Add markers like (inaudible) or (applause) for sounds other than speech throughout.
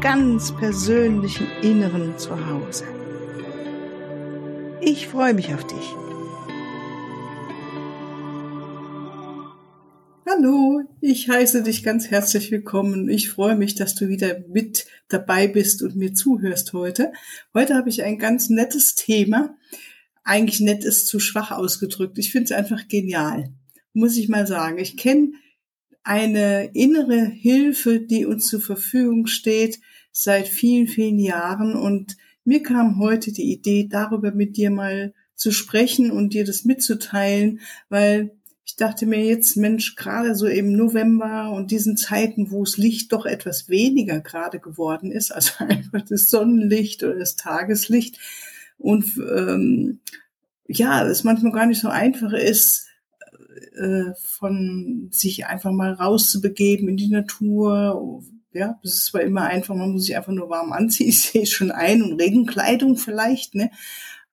ganz persönlichen Inneren zu Hause. Ich freue mich auf dich. Hallo, ich heiße dich ganz herzlich willkommen. Ich freue mich, dass du wieder mit dabei bist und mir zuhörst heute. Heute habe ich ein ganz nettes Thema eigentlich nett ist zu schwach ausgedrückt. Ich finde es einfach genial, muss ich mal sagen. Ich kenne eine innere Hilfe, die uns zur Verfügung steht seit vielen, vielen Jahren. Und mir kam heute die Idee, darüber mit dir mal zu sprechen und dir das mitzuteilen, weil ich dachte mir jetzt, Mensch, gerade so im November und diesen Zeiten, wo das Licht doch etwas weniger gerade geworden ist, also (laughs) einfach das Sonnenlicht oder das Tageslicht, und ähm, ja, es manchmal gar nicht so einfach ist, äh, von sich einfach mal rauszubegeben in die Natur. Ja, das ist zwar immer einfach, man muss sich einfach nur warm anziehen, (laughs) ich sehe schon ein und Regenkleidung vielleicht, ne?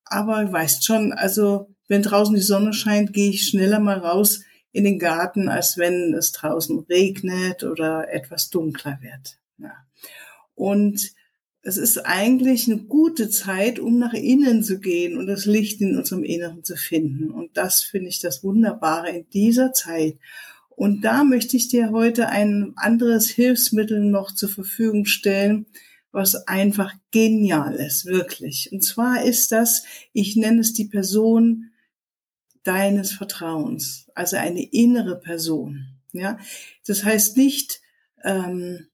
Aber weißt schon, also wenn draußen die Sonne scheint, gehe ich schneller mal raus in den Garten, als wenn es draußen regnet oder etwas dunkler wird. Ja. Und es ist eigentlich eine gute Zeit, um nach innen zu gehen und das Licht in unserem Inneren zu finden. Und das finde ich das Wunderbare in dieser Zeit. Und da möchte ich dir heute ein anderes Hilfsmittel noch zur Verfügung stellen, was einfach genial ist, wirklich. Und zwar ist das, ich nenne es die Person deines Vertrauens, also eine innere Person. Ja, das heißt nicht, ähm,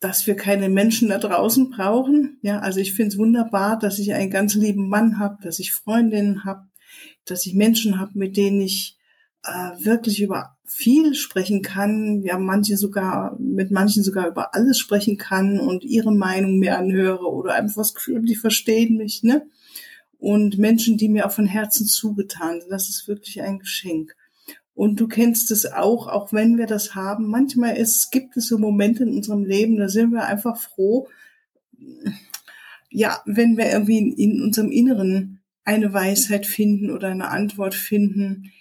dass wir keine Menschen da draußen brauchen. Ja, also ich finde es wunderbar, dass ich einen ganz lieben Mann habe, dass ich Freundinnen habe, dass ich Menschen habe, mit denen ich äh, wirklich über viel sprechen kann, ja, manche sogar, mit manchen sogar über alles sprechen kann und ihre Meinung mir anhöre oder einfach das Gefühl, die verstehen mich, ne? Und Menschen, die mir auch von Herzen zugetan sind, das ist wirklich ein Geschenk. Und du kennst es auch, auch wenn wir das haben. Manchmal ist, gibt es so Momente in unserem Leben, da sind wir einfach froh, ja, wenn wir irgendwie in, in unserem Inneren eine Weisheit finden oder eine Antwort finden,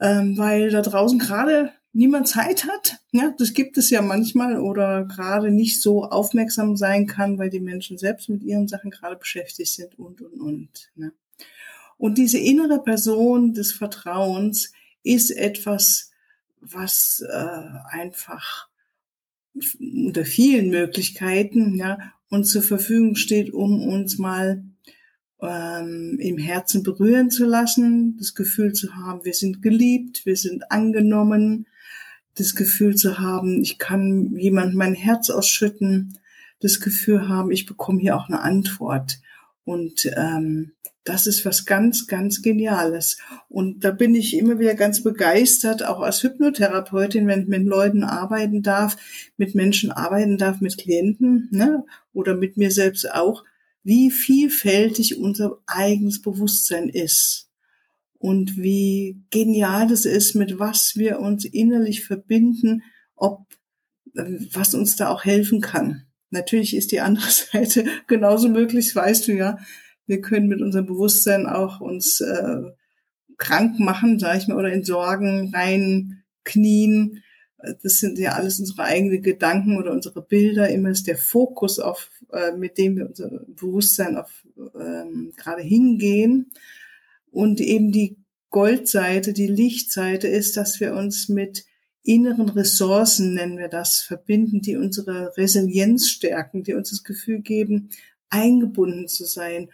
ähm, weil da draußen gerade niemand Zeit hat. Ja, das gibt es ja manchmal oder gerade nicht so aufmerksam sein kann, weil die Menschen selbst mit ihren Sachen gerade beschäftigt sind und und und. Ne? Und diese innere Person des Vertrauens, ist etwas, was äh, einfach unter vielen Möglichkeiten ja, uns zur Verfügung steht, um uns mal ähm, im Herzen berühren zu lassen, das Gefühl zu haben, wir sind geliebt, wir sind angenommen, das Gefühl zu haben, ich kann jemand mein Herz ausschütten, das Gefühl haben, ich bekomme hier auch eine Antwort. Und ähm, das ist was ganz, ganz Geniales. Und da bin ich immer wieder ganz begeistert, auch als Hypnotherapeutin, wenn ich mit Leuten arbeiten darf, mit Menschen arbeiten darf, mit Klienten ne, oder mit mir selbst auch, wie vielfältig unser eigenes Bewusstsein ist und wie genial es ist, mit was wir uns innerlich verbinden, ob was uns da auch helfen kann. Natürlich ist die andere (laughs) Seite genauso möglich, weißt du ja, wir können mit unserem Bewusstsein auch uns äh, krank machen, sage ich mal, oder in Sorgen rein knien. Das sind ja alles unsere eigenen Gedanken oder unsere Bilder. Immer ist der Fokus auf, äh, mit dem wir unser Bewusstsein auf ähm, gerade hingehen. Und eben die Goldseite, die Lichtseite ist, dass wir uns mit inneren Ressourcen, nennen wir das, verbinden, die unsere Resilienz stärken, die uns das Gefühl geben, eingebunden zu sein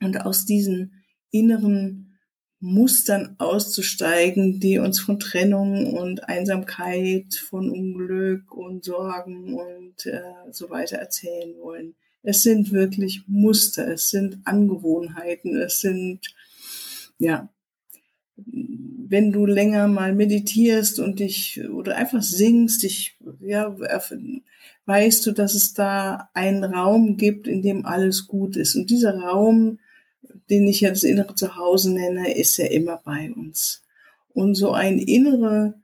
und aus diesen inneren Mustern auszusteigen, die uns von Trennung und Einsamkeit, von Unglück und Sorgen und äh, so weiter erzählen wollen. Es sind wirklich Muster, es sind Angewohnheiten, es sind, ja, wenn du länger mal meditierst und dich oder einfach singst, ich ja, weißt du, dass es da einen Raum gibt, in dem alles gut ist. Und dieser Raum, den ich ja das innere Zuhause nenne, ist ja immer bei uns. Und so ein innerer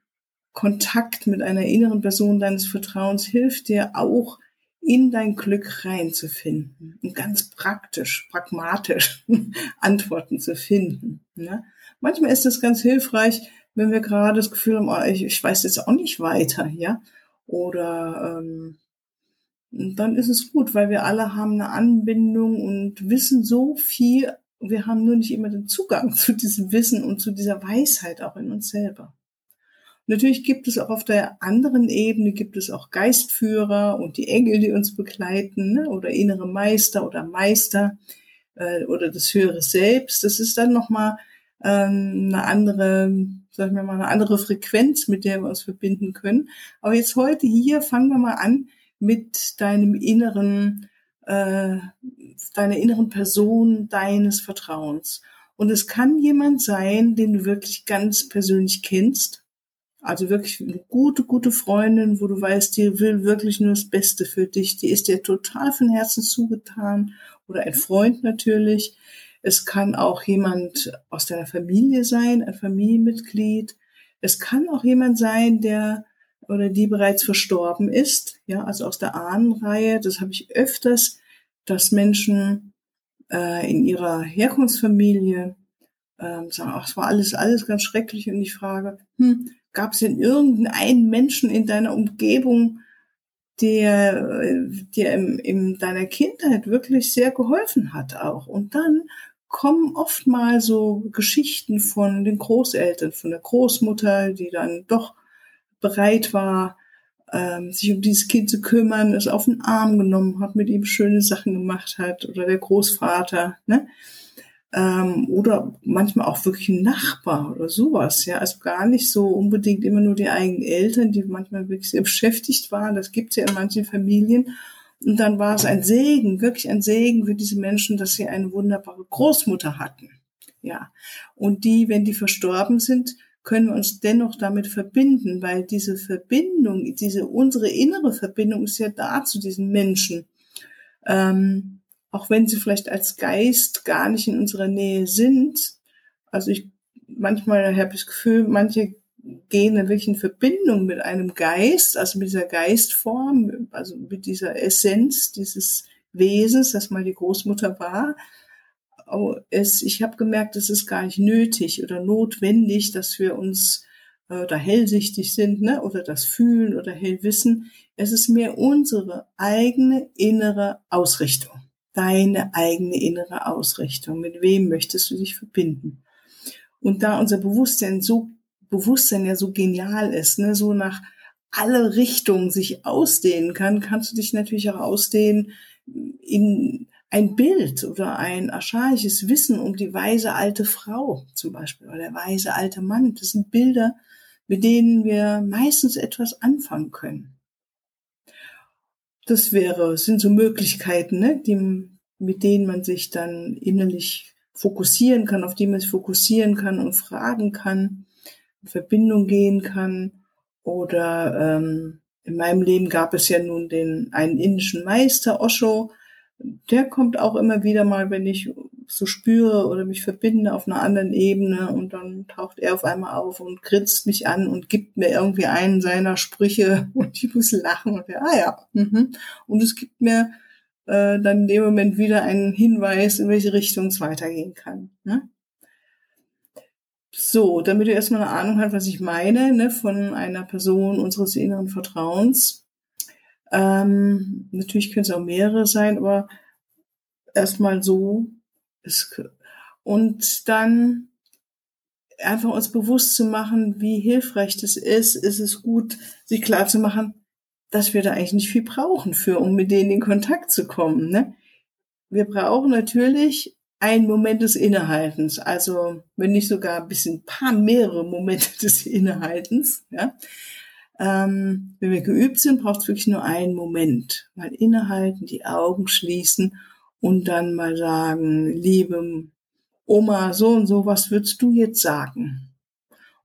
Kontakt mit einer inneren Person deines Vertrauens hilft dir auch, in dein Glück reinzufinden und ganz praktisch, pragmatisch (laughs) Antworten zu finden. Ne? Manchmal ist es ganz hilfreich, wenn wir gerade das Gefühl haben, oh, ich, ich, weiß jetzt auch nicht weiter, ja, oder ähm, dann ist es gut, weil wir alle haben eine Anbindung und wissen so viel. Wir haben nur nicht immer den Zugang (laughs) zu diesem Wissen und zu dieser Weisheit auch in uns selber. Natürlich gibt es auch auf der anderen Ebene, gibt es auch Geistführer und die Engel, die uns begleiten, ne? oder innere Meister oder Meister äh, oder das höhere Selbst. Das ist dann nochmal ähm, eine andere, sagen wir mal, eine andere Frequenz, mit der wir uns verbinden können. Aber jetzt heute hier fangen wir mal an mit deinem inneren, äh, deiner inneren Person, deines Vertrauens. Und es kann jemand sein, den du wirklich ganz persönlich kennst also wirklich eine gute, gute Freundin, wo du weißt, die will wirklich nur das Beste für dich. Die ist dir total von Herzen zugetan. Oder ein Freund natürlich. Es kann auch jemand aus deiner Familie sein, ein Familienmitglied. Es kann auch jemand sein, der oder die bereits verstorben ist, ja, also aus der Ahnenreihe. Das habe ich öfters, dass Menschen äh, in ihrer Herkunftsfamilie ähm, sagen, ach, es war alles, alles ganz schrecklich. Und ich frage, hm, Gab es denn irgendeinen Menschen in deiner Umgebung, der dir in, in deiner Kindheit wirklich sehr geholfen hat auch? Und dann kommen oft mal so Geschichten von den Großeltern, von der Großmutter, die dann doch bereit war, ähm, sich um dieses Kind zu kümmern, es auf den Arm genommen hat, mit ihm schöne Sachen gemacht hat, oder der Großvater. Ne? ähm, oder manchmal auch wirklich ein Nachbar oder sowas, ja, also gar nicht so unbedingt immer nur die eigenen Eltern, die manchmal wirklich sehr beschäftigt waren, das gibt's ja in manchen Familien. Und dann war es ein Segen, wirklich ein Segen für diese Menschen, dass sie eine wunderbare Großmutter hatten. Ja. Und die, wenn die verstorben sind, können wir uns dennoch damit verbinden, weil diese Verbindung, diese unsere innere Verbindung ist ja da zu diesen Menschen. Ähm, auch wenn sie vielleicht als Geist gar nicht in unserer Nähe sind. Also ich manchmal habe ich das Gefühl, manche gehen dann wirklich in Verbindung mit einem Geist, also mit dieser Geistform, also mit dieser Essenz dieses Wesens, das mal die Großmutter war. Aber es, ich habe gemerkt, es ist gar nicht nötig oder notwendig, dass wir uns äh, da hellsichtig sind, ne, oder das fühlen oder hell wissen. Es ist mehr unsere eigene innere Ausrichtung deine eigene innere Ausrichtung. Mit wem möchtest du dich verbinden? Und da unser Bewusstsein so, Bewusstsein ja so genial ist, ne, so nach alle Richtungen sich ausdehnen kann, kannst du dich natürlich auch ausdehnen in ein Bild oder ein archaisches Wissen um die weise alte Frau zum Beispiel oder der weise alte Mann. Das sind Bilder, mit denen wir meistens etwas anfangen können. Das wäre, sind so Möglichkeiten, ne, die, mit denen man sich dann innerlich fokussieren kann, auf die man sich fokussieren kann und fragen kann, in Verbindung gehen kann. Oder ähm, in meinem Leben gab es ja nun den einen indischen Meister, Osho, der kommt auch immer wieder mal, wenn ich so spüre oder mich verbinde auf einer anderen Ebene und dann taucht er auf einmal auf und grinst mich an und gibt mir irgendwie einen seiner Sprüche (laughs) und ich muss lachen und ja, ah ja. Mhm. Und es gibt mir äh, dann in dem Moment wieder einen Hinweis, in welche Richtung es weitergehen kann. Ne? So, damit du erstmal eine Ahnung hast, was ich meine, ne, von einer Person unseres inneren Vertrauens. Ähm, natürlich können es auch mehrere sein, aber erstmal so. Es, und dann einfach uns bewusst zu machen, wie hilfreich das ist, ist es gut, sich klar zu machen, dass wir da eigentlich nicht viel brauchen für, um mit denen in Kontakt zu kommen. Ne? Wir brauchen natürlich einen Moment des Innehaltens, also wenn nicht sogar ein bisschen paar mehrere Momente des Innehaltens. Ja? Ähm, wenn wir geübt sind, braucht es wirklich nur einen Moment. Mal innehalten, die Augen schließen und dann mal sagen, liebe Oma, so und so, was würdest du jetzt sagen?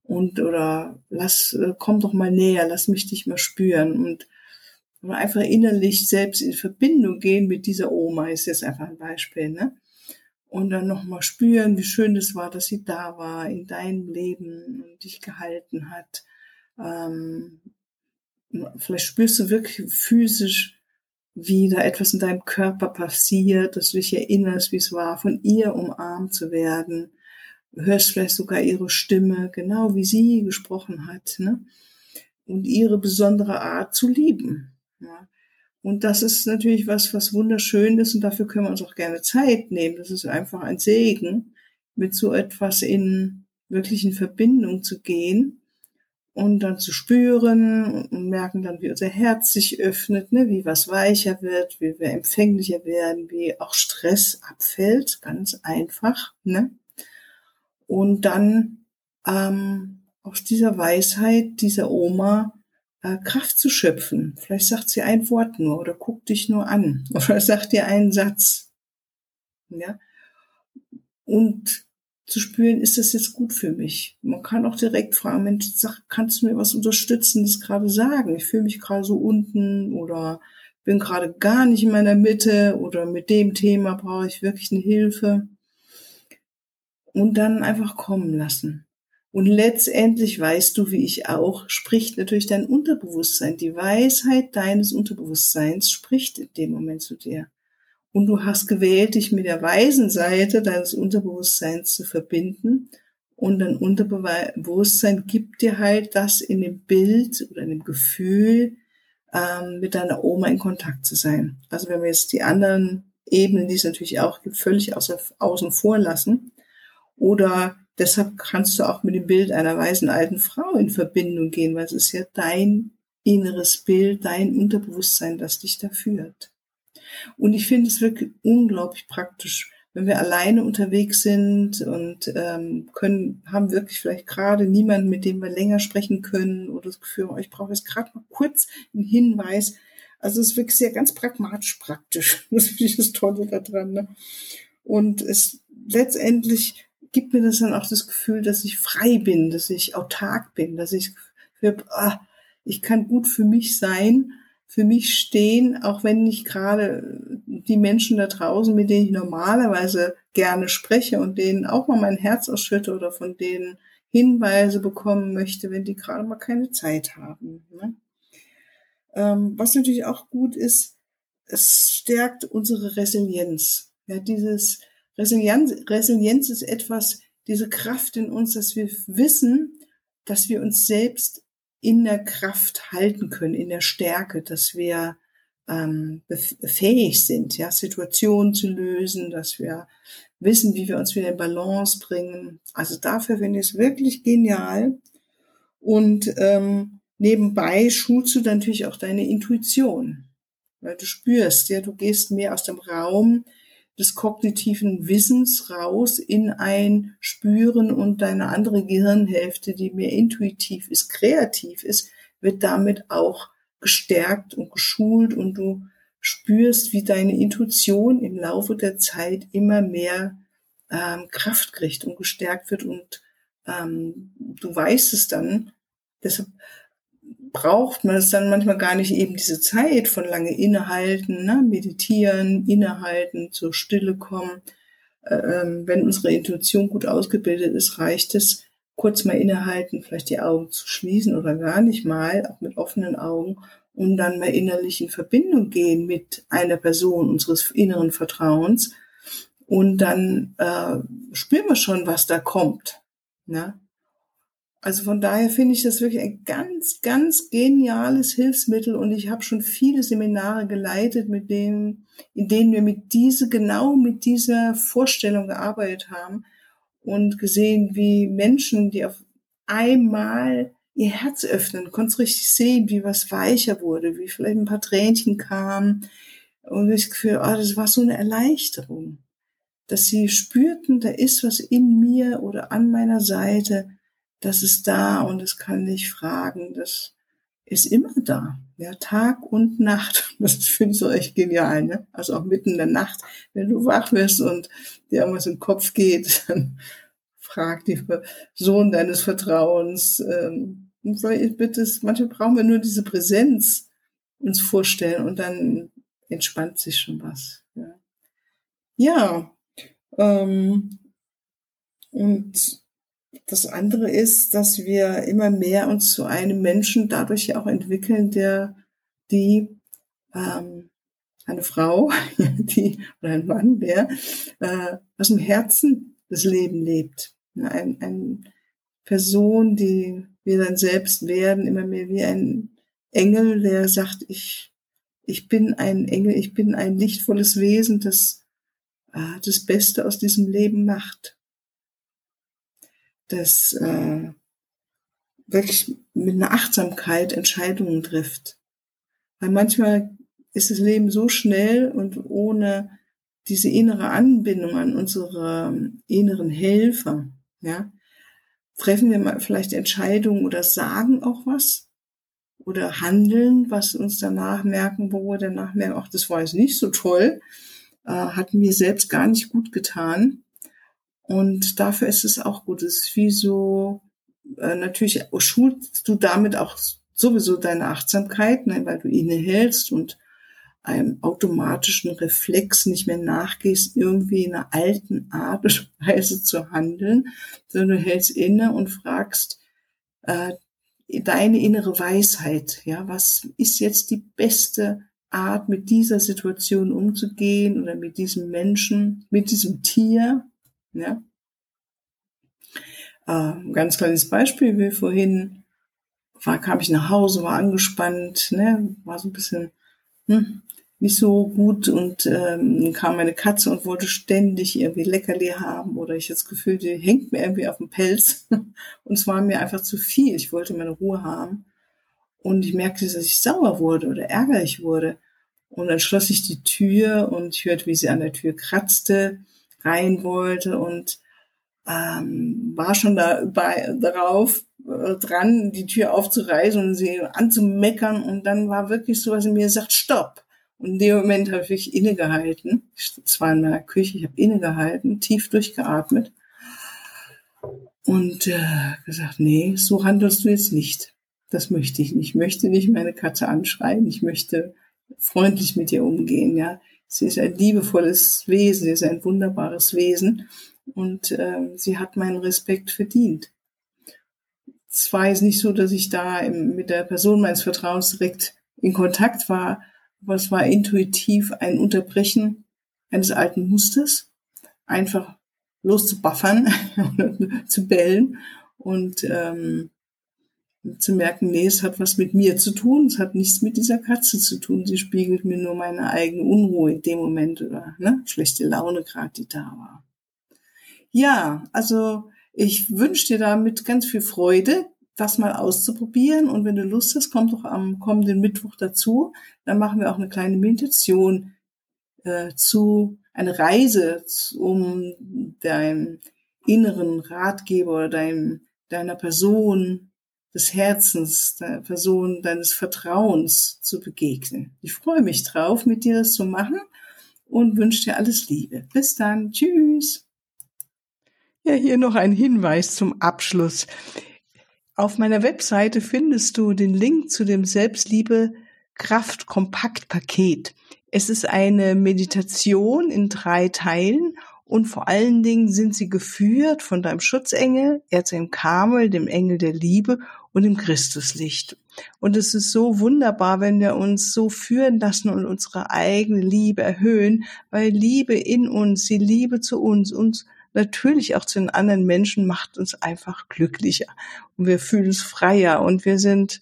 und oder lass äh, komm doch mal näher, lass mich dich mal spüren und einfach innerlich selbst in Verbindung gehen mit dieser Oma ist jetzt einfach ein Beispiel, ne? Und dann nochmal spüren, wie schön es war, dass sie da war in deinem Leben und dich gehalten hat. Ähm, vielleicht spürst du wirklich physisch, wie da etwas in deinem Körper passiert, dass du dich erinnerst, wie es war, von ihr umarmt zu werden. Hörst vielleicht sogar ihre Stimme, genau wie sie gesprochen hat, ne? Und ihre besondere Art zu lieben. Ja? Und das ist natürlich was, was wunderschön ist und dafür können wir uns auch gerne Zeit nehmen. Das ist einfach ein Segen, mit so etwas in wirklichen Verbindung zu gehen und dann zu spüren und merken dann, wie unser Herz sich öffnet, ne, wie was weicher wird, wie wir empfänglicher werden, wie auch Stress abfällt, ganz einfach. Ne? Und dann ähm, aus dieser Weisheit dieser Oma Kraft zu schöpfen. Vielleicht sagt sie ein Wort nur oder guckt dich nur an (laughs) oder sagt dir einen Satz. Ja. Und zu spüren, ist das jetzt gut für mich? Man kann auch direkt fragen, Mensch, sag, kannst du mir was Unterstützendes gerade sagen? Ich fühle mich gerade so unten oder bin gerade gar nicht in meiner Mitte oder mit dem Thema brauche ich wirklich eine Hilfe. Und dann einfach kommen lassen. Und letztendlich weißt du, wie ich auch, spricht natürlich dein Unterbewusstsein. Die Weisheit deines Unterbewusstseins spricht in dem Moment zu dir. Und du hast gewählt, dich mit der weisen Seite deines Unterbewusstseins zu verbinden. Und dein Unterbewusstsein gibt dir halt das in dem Bild oder in dem Gefühl, ähm, mit deiner Oma in Kontakt zu sein. Also wenn wir jetzt die anderen Ebenen, die es natürlich auch gibt, völlig außen vor lassen. Oder Deshalb kannst du auch mit dem Bild einer weisen alten Frau in Verbindung gehen, weil es ist ja dein inneres Bild, dein Unterbewusstsein, das dich da führt. Und ich finde es wirklich unglaublich praktisch, wenn wir alleine unterwegs sind und ähm, können, haben wirklich vielleicht gerade niemanden, mit dem wir länger sprechen können oder das Gefühl, oh, ich brauche jetzt gerade mal kurz einen Hinweis. Also es ist wirklich sehr ganz pragmatisch praktisch. (laughs) Das finde ich das Tolle daran. Ne? Und es letztendlich gibt mir das dann auch das Gefühl, dass ich frei bin, dass ich autark bin, dass ich ah, ich kann gut für mich sein, für mich stehen, auch wenn nicht gerade die Menschen da draußen, mit denen ich normalerweise gerne spreche und denen auch mal mein Herz ausschütte oder von denen Hinweise bekommen möchte, wenn die gerade mal keine Zeit haben. Ne? Ähm, was natürlich auch gut ist, es stärkt unsere Resilienz. Ja, dieses Resilienz, Resilienz ist etwas, diese Kraft in uns, dass wir wissen, dass wir uns selbst in der Kraft halten können, in der Stärke, dass wir ähm, fähig sind, ja, Situationen zu lösen, dass wir wissen, wie wir uns wieder in Balance bringen. Also dafür finde ich es wirklich genial. Und ähm, nebenbei schulst du natürlich auch deine Intuition, weil du spürst, ja, du gehst mehr aus dem Raum des kognitiven Wissens raus in ein Spüren und deine andere Gehirnhälfte, die mehr intuitiv ist, kreativ ist, wird damit auch gestärkt und geschult und du spürst, wie deine Intuition im Laufe der Zeit immer mehr ähm, Kraft kriegt und gestärkt wird und ähm, du weißt es dann. Deshalb braucht man es dann manchmal gar nicht eben diese Zeit von lange innehalten, ne? meditieren, innehalten, zur Stille kommen. Äh, ähm, wenn unsere Intuition gut ausgebildet ist, reicht es, kurz mal innehalten, vielleicht die Augen zu schließen oder gar nicht mal, auch mit offenen Augen, und dann mal innerlich in Verbindung gehen mit einer Person unseres inneren Vertrauens. Und dann äh, spüren wir schon, was da kommt. Ne? Also von daher finde ich das wirklich ein ganz, ganz geniales Hilfsmittel und ich habe schon viele Seminare geleitet, mit denen, in denen wir mit diese, genau mit dieser Vorstellung gearbeitet haben und gesehen, wie Menschen, die auf einmal ihr Herz öffnen, konntest richtig sehen, wie was weicher wurde, wie vielleicht ein paar Tränchen kamen und ich Gefühl, oh, das war so eine Erleichterung, dass sie spürten, da ist was in mir oder an meiner Seite, das ist da und es kann dich fragen, das ist immer da. Ja, Tag und Nacht. (laughs) Das finde ich so echt genial, ne? Also auch mitten in der Nacht, wenn du wach wirst und dir irgendwas im Kopf geht, (laughs) dann frag die Person deines Vertrauens. Ähm, es, manchmal brauchen wir nur diese Präsenz uns vorstellen und dann entspannt sich schon was. Ja, ja ähm, und das andere ist, dass wir immer mehr uns zu einem Menschen dadurch ja auch entwickeln, der die ähm, eine Frau, (laughs) die oder ein Mann, der äh, aus dem Herzen das Leben lebt. Ein, ein Person, die wir dann selbst werden, immer mehr wie ein Engel, der sagt, ich, ich bin ein Engel, ich bin ein lichtvolles Wesen, das äh, das Beste aus diesem Leben macht. Das äh, wirklich mit einer Achtsamkeit Entscheidungen trifft. Weil manchmal ist das Leben so schnell und ohne diese innere Anbindung an unsere ähm, inneren Helfer, ja, treffen wir mal vielleicht Entscheidungen oder sagen auch was oder handeln, was uns danach merken, wo wir danach merken, ach, das war jetzt nicht so toll, äh, hat mir selbst gar nicht gut getan. Und dafür ist es auch gut. Es ist wie so, äh, natürlich schulst du damit auch sowieso deine Achtsamkeit, ne, weil du innehältst und einem automatischen Reflex nicht mehr nachgehst, irgendwie in einer alten Art und (laughs) Weise zu handeln, sondern du hältst inne und fragst äh, deine innere Weisheit. Ja, was ist jetzt die beste Art, mit dieser Situation umzugehen oder mit diesem Menschen, mit diesem Tier? Ja. Äh, ganz kleines Beispiel, wie vorhin war, kam ich nach Hause, war angespannt, ne, war so ein bisschen hm, nicht so gut und ähm, kam meine Katze und wollte ständig irgendwie Leckerli haben oder ich das Gefühl, die hängt mir irgendwie auf dem Pelz (laughs) und es war mir einfach zu viel. Ich wollte meine Ruhe haben und ich merkte, dass ich sauer wurde oder ärgerlich wurde und dann schloss ich die Tür und ich hörte, wie sie an der Tür kratzte, rein wollte und ähm, war schon da bei, darauf äh, dran, die Tür aufzureißen und sie anzumeckern und dann war wirklich so, was in mir sagt, stopp und in dem Moment habe ich innegehalten. Es war in meiner Küche, ich habe innegehalten, tief durchgeatmet und äh, gesagt, nee, so handelst du jetzt nicht. Das möchte ich nicht. Ich möchte nicht meine Katze anschreien. Ich möchte freundlich mit ihr umgehen. Ja, sie ist ein liebevolles Wesen, sie ist ein wunderbares Wesen und äh, sie hat meinen Respekt verdient. Es war jetzt nicht so, dass ich da im, mit der Person meines Vertrauens direkt in Kontakt war, aber es war intuitiv ein Unterbrechen eines alten Musters, einfach loszubaffern, (laughs) zu bellen und ähm, zu merken, nee, es hat was mit mir zu tun, es hat nichts mit dieser Katze zu tun. Sie spiegelt mir nur meine eigene Unruhe in dem Moment oder ne, schlechte Laune gerade, die da war. Ja, also ich wünsche dir damit ganz viel Freude, das mal auszuprobieren. Und wenn du Lust hast, komm doch am kommenden Mittwoch dazu. Dann machen wir auch eine kleine Meditation äh, zu, eine Reise um deinem inneren Ratgeber oder deinem, deiner Person des Herzens, der Person deines Vertrauens zu begegnen. Ich freue mich drauf, mit dir das zu machen und wünsche dir alles Liebe. Bis dann. Tschüss. Ja, hier noch ein Hinweis zum Abschluss. Auf meiner Webseite findest du den Link zu dem Selbstliebe Kraft Kompakt Paket. Es ist eine Meditation in drei Teilen und vor allen Dingen sind sie geführt von deinem Schutzengel, Erzengel Kamel, dem Engel der Liebe und dem Christuslicht. Und es ist so wunderbar, wenn wir uns so führen lassen und unsere eigene Liebe erhöhen, weil Liebe in uns, die Liebe zu uns, uns natürlich auch zu den anderen Menschen macht uns einfach glücklicher und wir fühlen uns freier und wir sind